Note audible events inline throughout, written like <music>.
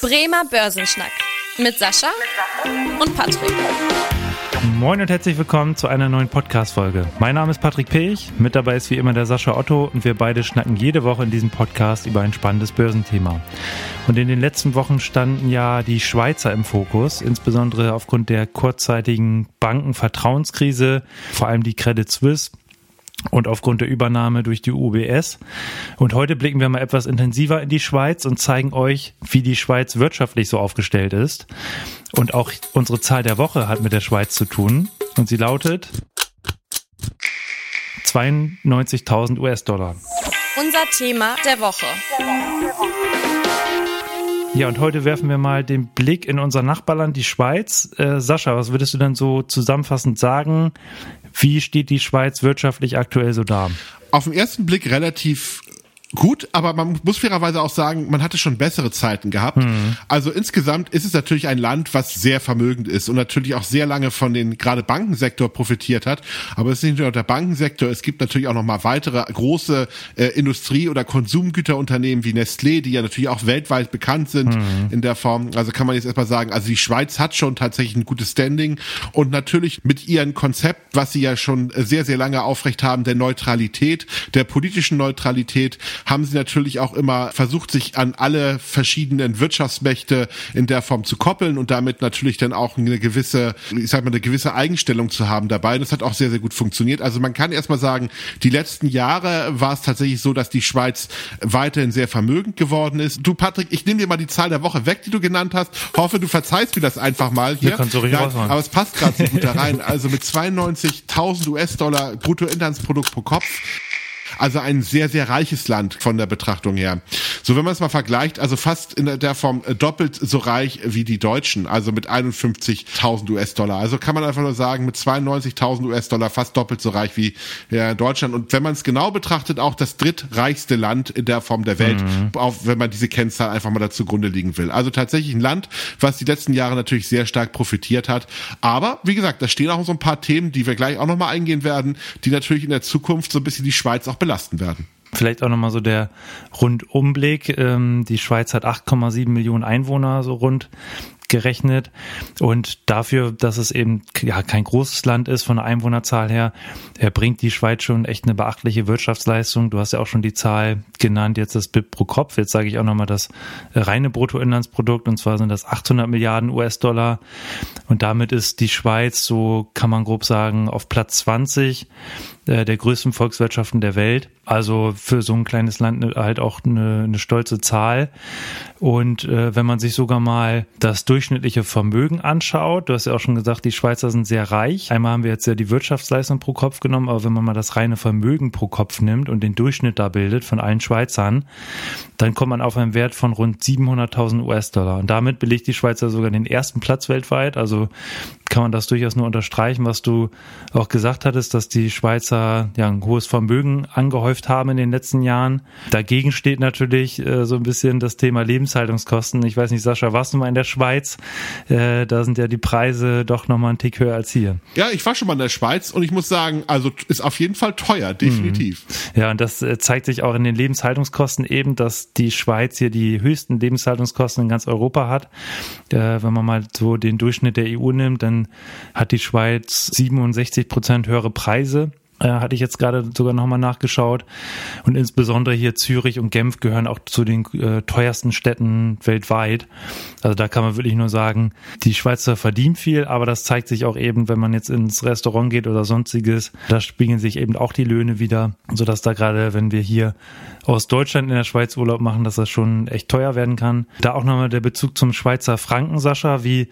Bremer Börsenschnack mit Sascha und Patrick. Moin und herzlich willkommen zu einer neuen Podcast-Folge. Mein Name ist Patrick Pech, mit dabei ist wie immer der Sascha Otto und wir beide schnacken jede Woche in diesem Podcast über ein spannendes Börsenthema. Und in den letzten Wochen standen ja die Schweizer im Fokus, insbesondere aufgrund der kurzzeitigen Bankenvertrauenskrise, vor allem die Credit Suisse und aufgrund der Übernahme durch die UBS. Und heute blicken wir mal etwas intensiver in die Schweiz und zeigen euch, wie die Schweiz wirtschaftlich so aufgestellt ist. Und auch unsere Zahl der Woche hat mit der Schweiz zu tun. Und sie lautet 92.000 US-Dollar. Unser Thema der Woche. Ja, und heute werfen wir mal den Blick in unser Nachbarland, die Schweiz. Äh, Sascha, was würdest du denn so zusammenfassend sagen? Wie steht die Schweiz wirtschaftlich aktuell so da? Auf den ersten Blick relativ gut, aber man muss fairerweise auch sagen, man hatte schon bessere Zeiten gehabt. Mhm. Also insgesamt ist es natürlich ein Land, was sehr vermögend ist und natürlich auch sehr lange von den gerade Bankensektor profitiert hat. Aber es ist nicht nur der Bankensektor, es gibt natürlich auch noch mal weitere große äh, Industrie- oder Konsumgüterunternehmen wie Nestlé, die ja natürlich auch weltweit bekannt sind mhm. in der Form. Also kann man jetzt erstmal sagen, also die Schweiz hat schon tatsächlich ein gutes Standing und natürlich mit ihrem Konzept, was sie ja schon sehr, sehr lange aufrecht haben, der Neutralität, der politischen Neutralität, haben sie natürlich auch immer versucht, sich an alle verschiedenen Wirtschaftsmächte in der Form zu koppeln und damit natürlich dann auch eine gewisse, ich sag mal, eine gewisse Eigenstellung zu haben dabei. Das hat auch sehr, sehr gut funktioniert. Also man kann erstmal sagen, die letzten Jahre war es tatsächlich so, dass die Schweiz weiterhin sehr vermögend geworden ist. Du, Patrick, ich nehme dir mal die Zahl der Woche weg, die du genannt hast. Hoffe, du verzeihst mir das einfach mal hier. Nein, aber es passt gerade so gut da rein. Also mit 92.000 US-Dollar Bruttoinlandsprodukt pro Kopf also ein sehr, sehr reiches Land von der Betrachtung her. So, wenn man es mal vergleicht, also fast in der Form äh, doppelt so reich wie die Deutschen, also mit 51.000 US-Dollar. Also kann man einfach nur sagen, mit 92.000 US-Dollar fast doppelt so reich wie ja, Deutschland. Und wenn man es genau betrachtet, auch das drittreichste Land in der Form der Welt, mhm. auch wenn man diese Kennzahl einfach mal dazu Grunde liegen will. Also tatsächlich ein Land, was die letzten Jahre natürlich sehr stark profitiert hat. Aber wie gesagt, da stehen auch so ein paar Themen, die wir gleich auch nochmal eingehen werden, die natürlich in der Zukunft so ein bisschen die Schweiz auch belasten werden. Vielleicht auch nochmal so der Rundumblick. Ähm, die Schweiz hat 8,7 Millionen Einwohner, so rund gerechnet. Und dafür, dass es eben ja kein großes Land ist von der Einwohnerzahl her, bringt die Schweiz schon echt eine beachtliche Wirtschaftsleistung. Du hast ja auch schon die Zahl genannt, jetzt das BIP pro Kopf. Jetzt sage ich auch nochmal das reine Bruttoinlandsprodukt und zwar sind das 800 Milliarden US-Dollar. Und damit ist die Schweiz, so kann man grob sagen, auf Platz 20 äh, der größten Volkswirtschaften der Welt. Also für so ein kleines Land halt auch eine, eine stolze Zahl. Und äh, wenn man sich sogar mal das durchschnittliche Vermögen anschaut, du hast ja auch schon gesagt, die Schweizer sind sehr reich. Einmal haben wir jetzt ja die Wirtschaftsleistung pro Kopf genommen, aber wenn man mal das reine Vermögen pro Kopf nimmt und den Durchschnitt da bildet von allen Schweizern, dann kommt man auf einen Wert von rund 700.000 US-Dollar. Und damit belegt die Schweizer sogar den ersten Platz weltweit. Also kann man das durchaus nur unterstreichen, was du auch gesagt hattest, dass die Schweizer ja ein hohes Vermögen angehäuft haben in den letzten Jahren. Dagegen steht natürlich äh, so ein bisschen das Thema Lebenshaltungskosten. Ich weiß nicht, Sascha, warst du mal in der Schweiz? Äh, da sind ja die Preise doch nochmal einen Tick höher als hier. Ja, ich war schon mal in der Schweiz und ich muss sagen, also ist auf jeden Fall teuer, definitiv. Mhm. Ja, und das äh, zeigt sich auch in den Lebenshaltungskosten eben, dass die Schweiz hier die höchsten Lebenshaltungskosten in ganz Europa hat. Äh, wenn man mal so den Durchschnitt der EU nimmt, dann hat die Schweiz 67 Prozent höhere Preise äh, hatte ich jetzt gerade sogar nochmal nachgeschaut. Und insbesondere hier Zürich und Genf gehören auch zu den äh, teuersten Städten weltweit. Also da kann man wirklich nur sagen, die Schweizer verdienen viel, aber das zeigt sich auch eben, wenn man jetzt ins Restaurant geht oder sonstiges, da spiegeln sich eben auch die Löhne wieder, sodass da gerade, wenn wir hier aus Deutschland in der Schweiz Urlaub machen, dass das schon echt teuer werden kann. Da auch nochmal der Bezug zum Schweizer Franken, Sascha. Wie,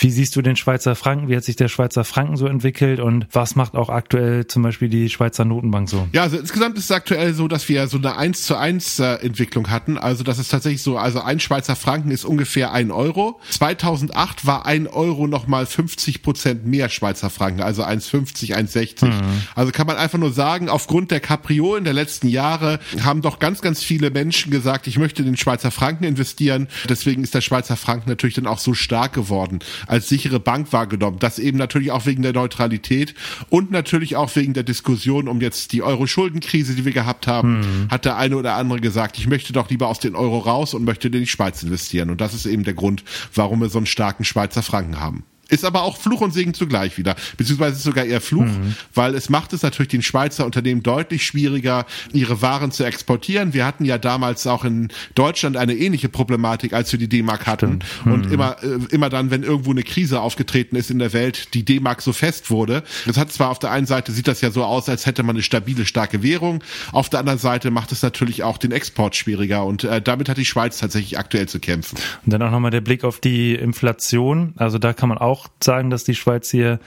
wie siehst du den Schweizer Franken? Wie hat sich der Schweizer Franken so entwickelt und was macht auch aktuell zum Beispiel die Schweizer Notenbank so? Ja, also insgesamt ist es aktuell so, dass wir so eine 1 zu 1 äh, Entwicklung hatten. Also das ist tatsächlich so, also ein Schweizer Franken ist ungefähr ein Euro. 2008 war ein Euro nochmal 50 Prozent mehr Schweizer Franken, also 1,50, 1,60. Mhm. Also kann man einfach nur sagen, aufgrund der Kapriolen der letzten Jahre haben doch ganz, ganz viele Menschen gesagt, ich möchte den Schweizer Franken investieren. Deswegen ist der Schweizer Franken natürlich dann auch so stark geworden. Als sichere Bank wahrgenommen. Das eben natürlich auch wegen der Neutralität und natürlich auch wegen der Diskussion um jetzt die Euro-Schuldenkrise, die wir gehabt haben, mhm. hat der eine oder andere gesagt, ich möchte doch lieber aus den Euro raus und möchte in die Schweiz investieren. Und das ist eben der Grund, warum wir so einen starken Schweizer Franken haben. Ist aber auch Fluch und Segen zugleich wieder. Beziehungsweise ist sogar eher Fluch, mhm. weil es macht es natürlich den Schweizer Unternehmen deutlich schwieriger, ihre Waren zu exportieren. Wir hatten ja damals auch in Deutschland eine ähnliche Problematik, als wir die D-Mark hatten. Mhm. Und immer, äh, immer dann, wenn irgendwo eine Krise aufgetreten ist in der Welt, die D-Mark so fest wurde. Das hat zwar auf der einen Seite sieht das ja so aus, als hätte man eine stabile, starke Währung. Auf der anderen Seite macht es natürlich auch den Export schwieriger. Und äh, damit hat die Schweiz tatsächlich aktuell zu kämpfen. Und dann auch nochmal der Blick auf die Inflation. Also da kann man auch auch sagen, dass die Schweiz hier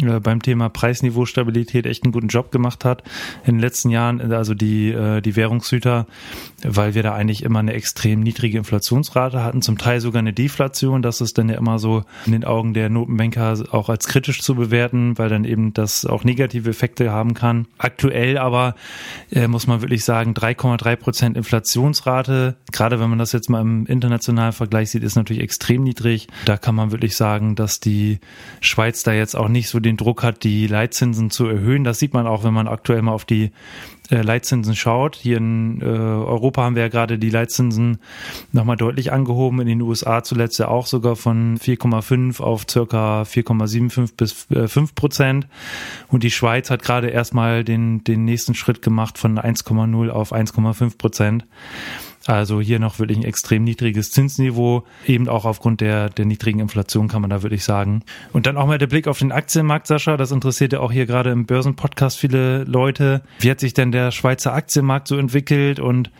äh, beim Thema Preisniveaustabilität echt einen guten Job gemacht hat in den letzten Jahren, also die, äh, die Währungshüter, weil wir da eigentlich immer eine extrem niedrige Inflationsrate hatten, zum Teil sogar eine Deflation. Das ist dann ja immer so in den Augen der Notenbanker auch als kritisch zu bewerten, weil dann eben das auch negative Effekte haben kann. Aktuell aber äh, muss man wirklich sagen, 3,3 Prozent Inflationsrate, gerade wenn man das jetzt mal im internationalen Vergleich sieht, ist natürlich extrem niedrig. Da kann man wirklich sagen, dass die die Schweiz da jetzt auch nicht so den Druck hat, die Leitzinsen zu erhöhen. Das sieht man auch, wenn man aktuell mal auf die äh, Leitzinsen schaut. Hier in äh, Europa haben wir ja gerade die Leitzinsen nochmal deutlich angehoben. In den USA zuletzt ja auch sogar von 4,5 auf circa 4,75 bis äh, 5 Prozent. Und die Schweiz hat gerade erstmal den, den nächsten Schritt gemacht von 1,0 auf 1,5 Prozent. Also hier noch wirklich ein extrem niedriges Zinsniveau, eben auch aufgrund der, der niedrigen Inflation kann man da wirklich sagen. Und dann auch mal der Blick auf den Aktienmarkt, Sascha. Das interessiert ja auch hier gerade im Börsenpodcast viele Leute. Wie hat sich denn der Schweizer Aktienmarkt so entwickelt und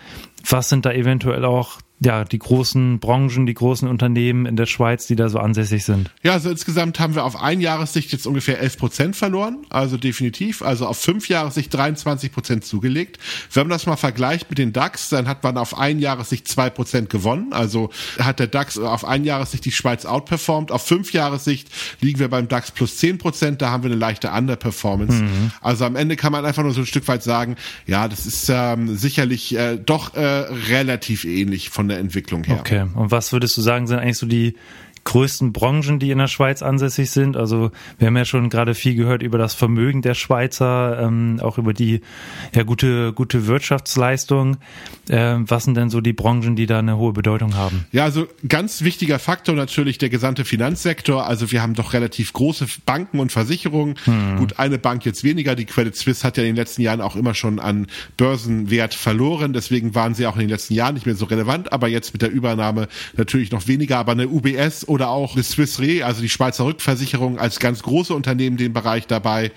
was sind da eventuell auch ja, die großen Branchen, die großen Unternehmen in der Schweiz, die da so ansässig sind? Ja, also insgesamt haben wir auf ein Jahressicht jetzt ungefähr 11 Prozent verloren, also definitiv, also auf fünf Jahressicht 23 Prozent zugelegt. Wenn man das mal vergleicht mit den DAX, dann hat man auf ein Jahressicht zwei Prozent gewonnen, also hat der DAX auf ein Jahressicht die Schweiz outperformed, auf fünf Jahressicht liegen wir beim DAX plus zehn Prozent, da haben wir eine leichte Underperformance. Mhm. Also am Ende kann man einfach nur so ein Stück weit sagen, ja, das ist ähm, sicherlich äh, doch äh, relativ ähnlich von der der Entwicklung her. Okay. Und was würdest du sagen, sind eigentlich so die größten Branchen, die in der Schweiz ansässig sind. Also wir haben ja schon gerade viel gehört über das Vermögen der Schweizer, ähm, auch über die ja gute gute Wirtschaftsleistung. Ähm, was sind denn so die Branchen, die da eine hohe Bedeutung haben? Ja, also ganz wichtiger Faktor natürlich der gesamte Finanzsektor. Also wir haben doch relativ große Banken und Versicherungen. Hm. Gut, eine Bank jetzt weniger. Die Credit Suisse hat ja in den letzten Jahren auch immer schon an Börsenwert verloren. Deswegen waren sie auch in den letzten Jahren nicht mehr so relevant. Aber jetzt mit der Übernahme natürlich noch weniger. Aber eine UBS oder auch die Swiss Re, also die Schweizer Rückversicherung als ganz große Unternehmen den Bereich dabei.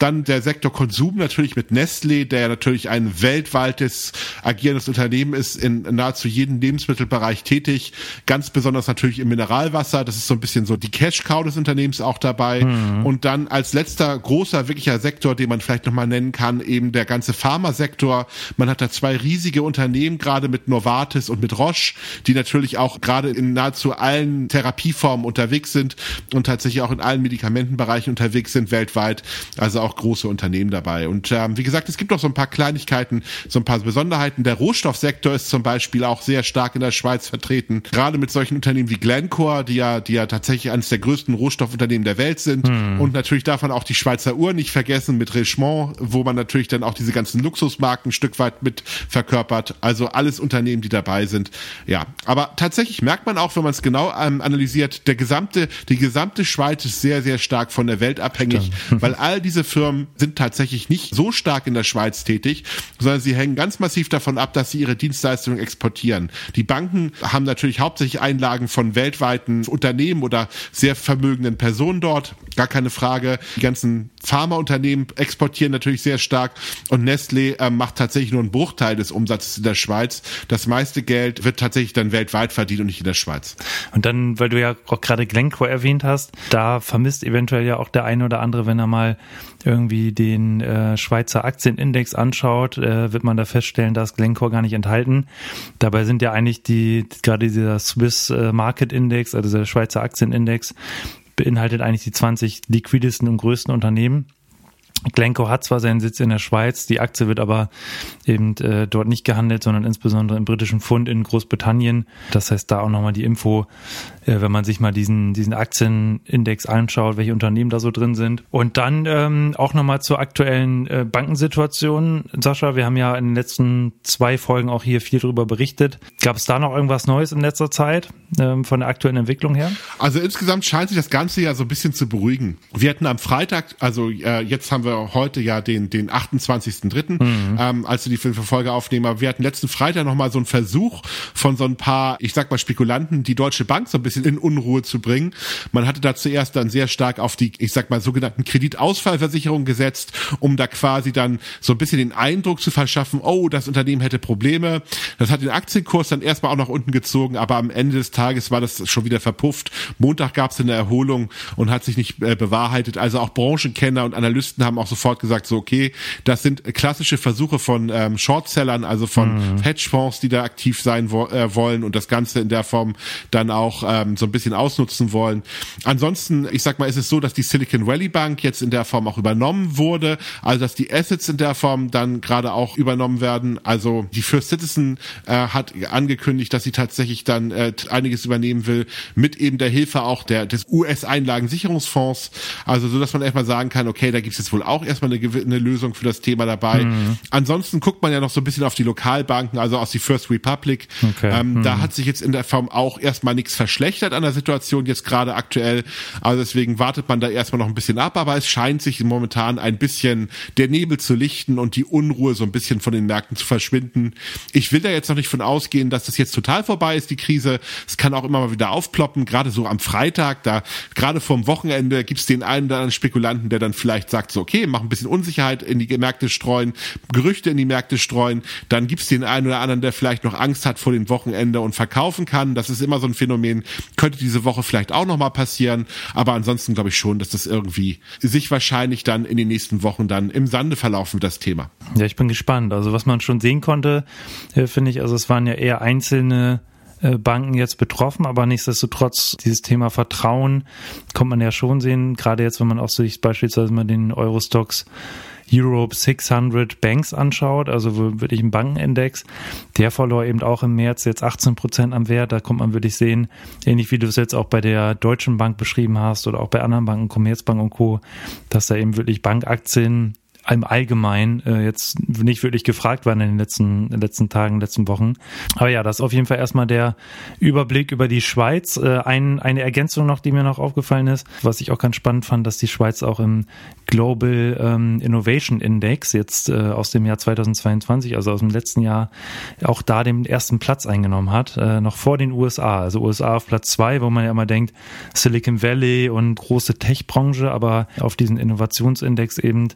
Dann der Sektor Konsum natürlich mit Nestlé, der natürlich ein weltweites agierendes Unternehmen ist, in nahezu jedem Lebensmittelbereich tätig. Ganz besonders natürlich im Mineralwasser. Das ist so ein bisschen so die Cash-Cow des Unternehmens auch dabei. Mhm. Und dann als letzter großer, wirklicher Sektor, den man vielleicht nochmal nennen kann, eben der ganze Pharmasektor. Man hat da zwei riesige Unternehmen, gerade mit Novartis und mit Roche, die natürlich auch gerade in nahezu allen Therapien Therapieformen unterwegs sind und tatsächlich auch in allen Medikamentenbereichen unterwegs sind weltweit. Also auch große Unternehmen dabei. Und ähm, wie gesagt, es gibt noch so ein paar Kleinigkeiten, so ein paar Besonderheiten. Der Rohstoffsektor ist zum Beispiel auch sehr stark in der Schweiz vertreten. Gerade mit solchen Unternehmen wie Glencore, die ja, die ja tatsächlich eines der größten Rohstoffunternehmen der Welt sind. Hm. Und natürlich darf man auch die Schweizer Uhr nicht vergessen mit Richemont, wo man natürlich dann auch diese ganzen Luxusmarken ein Stück weit mit verkörpert. Also alles Unternehmen, die dabei sind. Ja, aber tatsächlich merkt man auch, wenn man es genau ähm, analysiert, analysiert, der gesamte, die gesamte Schweiz ist sehr, sehr stark von der Welt abhängig, <laughs> weil all diese Firmen sind tatsächlich nicht so stark in der Schweiz tätig, sondern sie hängen ganz massiv davon ab, dass sie ihre Dienstleistungen exportieren. Die Banken haben natürlich hauptsächlich Einlagen von weltweiten Unternehmen oder sehr vermögenden Personen dort, gar keine Frage. Die ganzen Pharmaunternehmen exportieren natürlich sehr stark und Nestlé äh, macht tatsächlich nur einen Bruchteil des Umsatzes in der Schweiz. Das meiste Geld wird tatsächlich dann weltweit verdient und nicht in der Schweiz. Und dann, weil du ja auch gerade Glencore erwähnt hast, da vermisst eventuell ja auch der eine oder andere, wenn er mal irgendwie den äh, Schweizer Aktienindex anschaut, äh, wird man da feststellen, dass Glencore gar nicht enthalten. Dabei sind ja eigentlich die, gerade dieser Swiss äh, Market Index, also der Schweizer Aktienindex, beinhaltet eigentlich die 20 liquidesten und größten Unternehmen. Glencoe hat zwar seinen Sitz in der Schweiz, die Aktie wird aber eben äh, dort nicht gehandelt, sondern insbesondere im britischen Pfund in Großbritannien. Das heißt, da auch nochmal die Info, äh, wenn man sich mal diesen, diesen Aktienindex anschaut, welche Unternehmen da so drin sind. Und dann ähm, auch nochmal zur aktuellen äh, Bankensituation. Sascha, wir haben ja in den letzten zwei Folgen auch hier viel darüber berichtet. Gab es da noch irgendwas Neues in letzter Zeit ähm, von der aktuellen Entwicklung her? Also insgesamt scheint sich das Ganze ja so ein bisschen zu beruhigen. Wir hatten am Freitag, also äh, jetzt haben wir heute ja den, den 28.3., mhm. ähm, als wir die Folge aufnehmen, aber wir hatten letzten Freitag nochmal so einen Versuch von so ein paar, ich sag mal Spekulanten, die Deutsche Bank so ein bisschen in Unruhe zu bringen. Man hatte da zuerst dann sehr stark auf die, ich sag mal, sogenannten Kreditausfallversicherungen gesetzt, um da quasi dann so ein bisschen den Eindruck zu verschaffen, oh, das Unternehmen hätte Probleme. Das hat den Aktienkurs dann erstmal auch nach unten gezogen, aber am Ende des Tages war das schon wieder verpufft. Montag gab es eine Erholung und hat sich nicht äh, bewahrheitet. Also auch Branchenkenner und Analysten haben auch sofort gesagt, so okay, das sind klassische Versuche von ähm, Shortsellern, also von mhm. Hedgefonds, die da aktiv sein wo äh, wollen und das Ganze in der Form dann auch ähm, so ein bisschen ausnutzen wollen. Ansonsten, ich sag mal, ist es so, dass die Silicon Valley Bank jetzt in der Form auch übernommen wurde, also dass die Assets in der Form dann gerade auch übernommen werden. Also die First Citizen äh, hat angekündigt, dass sie tatsächlich dann äh, einiges übernehmen will, mit eben der Hilfe auch der des US-Einlagensicherungsfonds. Also so, dass man erstmal sagen kann, okay, da gibt es jetzt wohl auch erstmal eine, eine Lösung für das Thema dabei. Mhm. Ansonsten guckt man ja noch so ein bisschen auf die Lokalbanken, also aus die First Republic. Okay. Ähm, mhm. Da hat sich jetzt in der Form auch erstmal nichts verschlechtert an der Situation jetzt gerade aktuell. Also deswegen wartet man da erstmal noch ein bisschen ab, aber es scheint sich momentan ein bisschen der Nebel zu lichten und die Unruhe so ein bisschen von den Märkten zu verschwinden. Ich will da jetzt noch nicht von ausgehen, dass das jetzt total vorbei ist, die Krise. Es kann auch immer mal wieder aufploppen, gerade so am Freitag, da gerade vorm Wochenende gibt's den einen oder anderen Spekulanten, der dann vielleicht sagt, so okay, mach ein bisschen Unsicherheit in die Märkte streuen, Gerüchte in die Märkte streuen, dann gibt's den einen oder anderen, der vielleicht noch Angst hat vor dem Wochenende und verkaufen kann. Das ist immer so ein Phänomen, könnte diese Woche vielleicht auch nochmal passieren, aber ansonsten glaube ich schon, dass das irgendwie sich wahrscheinlich dann in den nächsten Wochen dann im Sande verlaufen das Thema. Ja, ich bin gespannt. Also was man schon sehen konnte, äh, finde ich, also es waren ja eher einzelne Banken jetzt betroffen, aber nichtsdestotrotz dieses Thema Vertrauen kommt man ja schon sehen, gerade jetzt, wenn man auch sich beispielsweise mal den Eurostox Europe 600 Banks anschaut, also wirklich ein Bankenindex, der verlor eben auch im März jetzt 18 Prozent am Wert. Da kommt man wirklich sehen, ähnlich wie du es jetzt auch bei der Deutschen Bank beschrieben hast oder auch bei anderen Banken, Commerzbank und Co., dass da eben wirklich Bankaktien im Allgemeinen äh, jetzt nicht wirklich gefragt waren in den letzten, in den letzten Tagen, letzten Wochen. Aber ja, das ist auf jeden Fall erstmal der Überblick über die Schweiz. Äh, ein, eine Ergänzung noch, die mir noch aufgefallen ist, was ich auch ganz spannend fand, dass die Schweiz auch im Global ähm, Innovation Index jetzt äh, aus dem Jahr 2022, also aus dem letzten Jahr, auch da den ersten Platz eingenommen hat, äh, noch vor den USA. Also USA auf Platz zwei, wo man ja immer denkt, Silicon Valley und große Tech-Branche, aber auf diesen Innovationsindex eben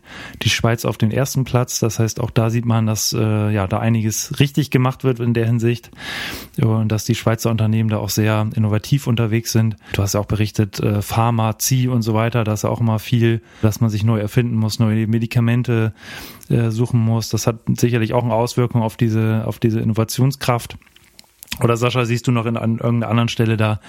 die Schweiz auf den ersten Platz. Das heißt, auch da sieht man, dass äh, ja da einiges richtig gemacht wird in der Hinsicht und dass die Schweizer Unternehmen da auch sehr innovativ unterwegs sind. Du hast ja auch berichtet, äh, Pharmazie und so weiter, da ist auch immer viel, dass man sich neu erfinden muss, neue Medikamente äh, suchen muss. Das hat sicherlich auch eine Auswirkung auf diese auf diese Innovationskraft. Oder Sascha, siehst du noch in, an irgendeiner anderen Stelle da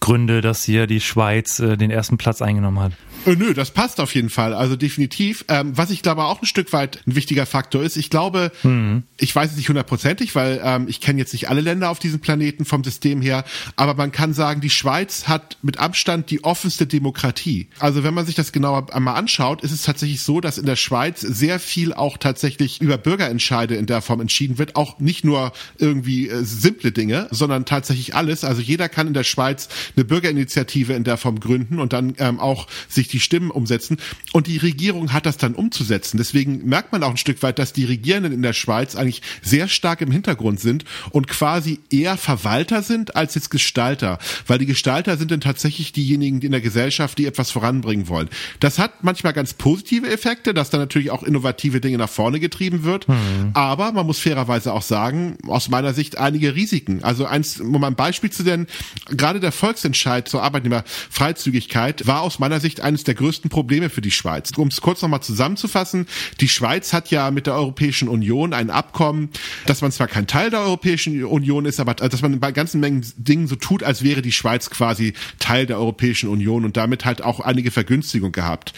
Gründe, dass hier die Schweiz äh, den ersten Platz eingenommen hat? Äh, nö, das passt auf jeden Fall. Also definitiv. Ähm, was ich glaube auch ein Stück weit ein wichtiger Faktor ist, ich glaube, mhm. ich weiß es nicht hundertprozentig, weil ähm, ich kenne jetzt nicht alle Länder auf diesem Planeten vom System her, aber man kann sagen, die Schweiz hat mit Abstand die offenste Demokratie. Also wenn man sich das genauer einmal anschaut, ist es tatsächlich so, dass in der Schweiz sehr viel auch tatsächlich über Bürgerentscheide in der Form entschieden wird. Auch nicht nur irgendwie äh, simple Dinge, sondern tatsächlich alles. Also jeder kann in der Schweiz eine Bürgerinitiative in der Form gründen und dann ähm, auch sich die Stimmen umsetzen. Und die Regierung hat das dann umzusetzen. Deswegen merkt man auch ein Stück weit, dass die Regierenden in der Schweiz eigentlich sehr stark im Hintergrund sind und quasi eher Verwalter sind als jetzt Gestalter. Weil die Gestalter sind dann tatsächlich diejenigen in der Gesellschaft, die etwas voranbringen wollen. Das hat manchmal ganz positive Effekte, dass da natürlich auch innovative Dinge nach vorne getrieben wird. Mhm. Aber man muss fairerweise auch sagen, aus meiner Sicht einige Risiken. Also eins, um ein Beispiel zu nennen, gerade der Volksentscheid zur Arbeitnehmerfreizügigkeit war aus meiner Sicht eines der größten Probleme für die Schweiz. Um es kurz nochmal zusammenzufassen, die Schweiz hat ja mit der Europäischen Union ein Abkommen, dass man zwar kein Teil der Europäischen Union ist, aber dass man bei ganzen Mengen Dingen so tut, als wäre die Schweiz quasi Teil der Europäischen Union und damit halt auch einige Vergünstigung gehabt.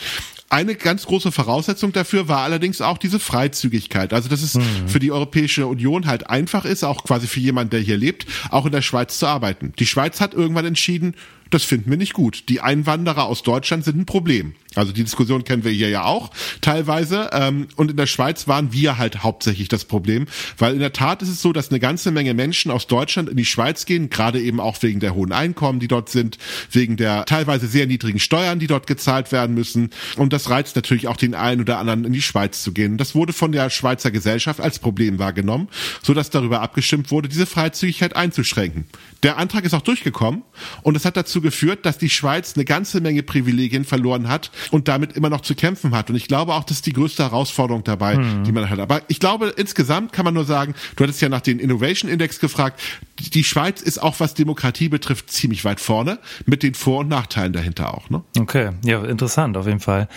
Eine ganz große Voraussetzung dafür war allerdings auch diese Freizügigkeit. Also, dass es mhm. für die Europäische Union halt einfach ist, auch quasi für jemanden, der hier lebt, auch in der Schweiz zu arbeiten. Die Schweiz hat irgendwann entschieden, das finden wir nicht gut. Die Einwanderer aus Deutschland sind ein Problem. Also die Diskussion kennen wir hier ja auch teilweise. Ähm, und in der Schweiz waren wir halt hauptsächlich das Problem, weil in der Tat ist es so, dass eine ganze Menge Menschen aus Deutschland in die Schweiz gehen, gerade eben auch wegen der hohen Einkommen, die dort sind, wegen der teilweise sehr niedrigen Steuern, die dort gezahlt werden müssen. Und das reizt natürlich auch den einen oder anderen in die Schweiz zu gehen. Das wurde von der Schweizer Gesellschaft als Problem wahrgenommen, so dass darüber abgestimmt wurde, diese Freizügigkeit einzuschränken. Der Antrag ist auch durchgekommen und es hat dazu geführt, dass die Schweiz eine ganze Menge Privilegien verloren hat und damit immer noch zu kämpfen hat. Und ich glaube auch, das ist die größte Herausforderung dabei, mhm. die man hat. Aber ich glaube, insgesamt kann man nur sagen, du hattest ja nach den Innovation Index gefragt, die Schweiz ist auch, was Demokratie betrifft, ziemlich weit vorne, mit den Vor- und Nachteilen dahinter auch. Ne? Okay, ja, interessant auf jeden Fall.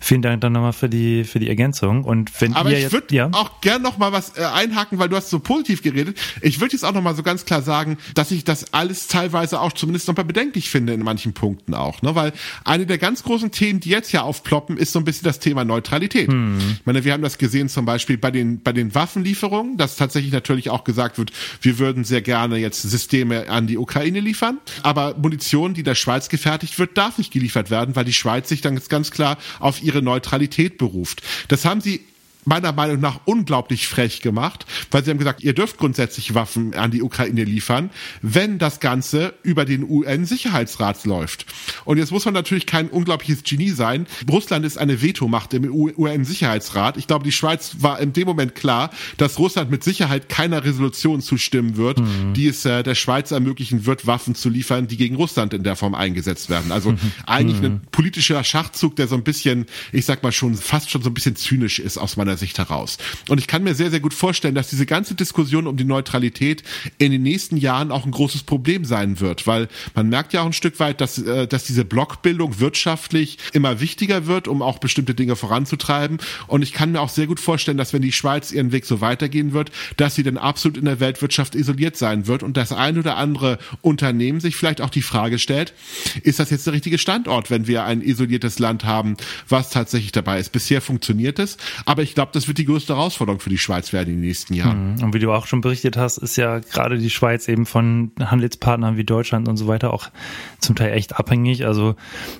Vielen Dank dann nochmal für die, für die Ergänzung. Und wenn Aber ihr ich würde ja? auch gern nochmal was äh, einhaken, weil du hast so positiv geredet. Ich würde jetzt auch nochmal so ganz klar sagen, dass ich das alles teilweise auch zumindest nochmal bedenklich finde in manchen Punkten auch. Ne? Weil eine der ganz großen Themen, die jetzt ja aufploppen, ist so ein bisschen das Thema Neutralität. Hm. Ich meine, wir haben das gesehen zum Beispiel bei den, bei den Waffenlieferungen, dass tatsächlich natürlich auch gesagt wird, wir würden sehr gerne jetzt Systeme an die Ukraine liefern, aber Munition, die der Schweiz gefertigt wird, darf nicht geliefert werden, weil die Schweiz sich dann ganz klar auf ihre Neutralität beruft. Das haben sie meiner Meinung nach unglaublich frech gemacht, weil sie haben gesagt, ihr dürft grundsätzlich Waffen an die Ukraine liefern, wenn das Ganze über den UN-Sicherheitsrat läuft. Und jetzt muss man natürlich kein unglaubliches Genie sein. Russland ist eine Vetomacht im UN-Sicherheitsrat. Ich glaube, die Schweiz war in dem Moment klar, dass Russland mit Sicherheit keiner Resolution zustimmen wird, mhm. die es äh, der Schweiz ermöglichen wird, Waffen zu liefern, die gegen Russland in der Form eingesetzt werden. Also mhm. eigentlich ein politischer Schachzug, der so ein bisschen, ich sag mal schon, fast schon so ein bisschen zynisch ist aus meiner meiner Sicht heraus. Und ich kann mir sehr, sehr gut vorstellen, dass diese ganze Diskussion um die Neutralität in den nächsten Jahren auch ein großes Problem sein wird, weil man merkt ja auch ein Stück weit, dass, äh, dass diese Blockbildung wirtschaftlich immer wichtiger wird, um auch bestimmte Dinge voranzutreiben. Und ich kann mir auch sehr gut vorstellen, dass wenn die Schweiz ihren Weg so weitergehen wird, dass sie dann absolut in der Weltwirtschaft isoliert sein wird und das ein oder andere Unternehmen sich vielleicht auch die Frage stellt, ist das jetzt der richtige Standort, wenn wir ein isoliertes Land haben, was tatsächlich dabei ist. Bisher funktioniert es, aber ich glaube, glaube, das wird die größte Herausforderung für die Schweiz werden in den nächsten Jahren. Mhm. Und wie du auch schon berichtet hast, ist ja gerade die Schweiz eben von Handelspartnern wie Deutschland und so weiter auch zum Teil echt abhängig. Also,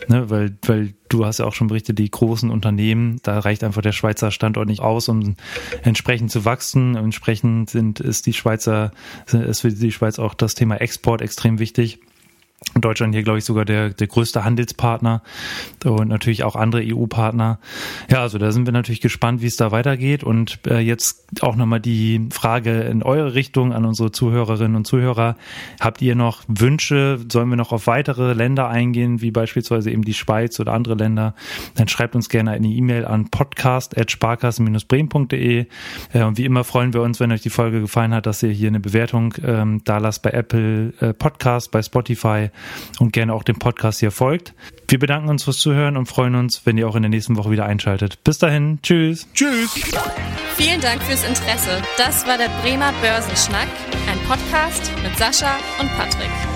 ne, weil, weil du hast ja auch schon berichtet, die großen Unternehmen, da reicht einfach der Schweizer Standort nicht aus, um entsprechend zu wachsen. Entsprechend sind, ist die Schweizer, ist für die Schweiz auch das Thema Export extrem wichtig. Deutschland hier, glaube ich, sogar der, der größte Handelspartner und natürlich auch andere EU-Partner. Ja, also da sind wir natürlich gespannt, wie es da weitergeht. Und äh, jetzt auch nochmal die Frage in eure Richtung an unsere Zuhörerinnen und Zuhörer. Habt ihr noch Wünsche? Sollen wir noch auf weitere Länder eingehen, wie beispielsweise eben die Schweiz oder andere Länder? Dann schreibt uns gerne eine E-Mail an podcast.sparkassen-bremen.de. Äh, und wie immer freuen wir uns, wenn euch die Folge gefallen hat, dass ihr hier eine Bewertung ähm, da lasst bei Apple äh, Podcast, bei Spotify und gerne auch dem Podcast hier folgt. Wir bedanken uns fürs Zuhören und freuen uns, wenn ihr auch in der nächsten Woche wieder einschaltet. Bis dahin, tschüss. Tschüss. Vielen Dank fürs Interesse. Das war der Bremer Börsenschnack, ein Podcast mit Sascha und Patrick.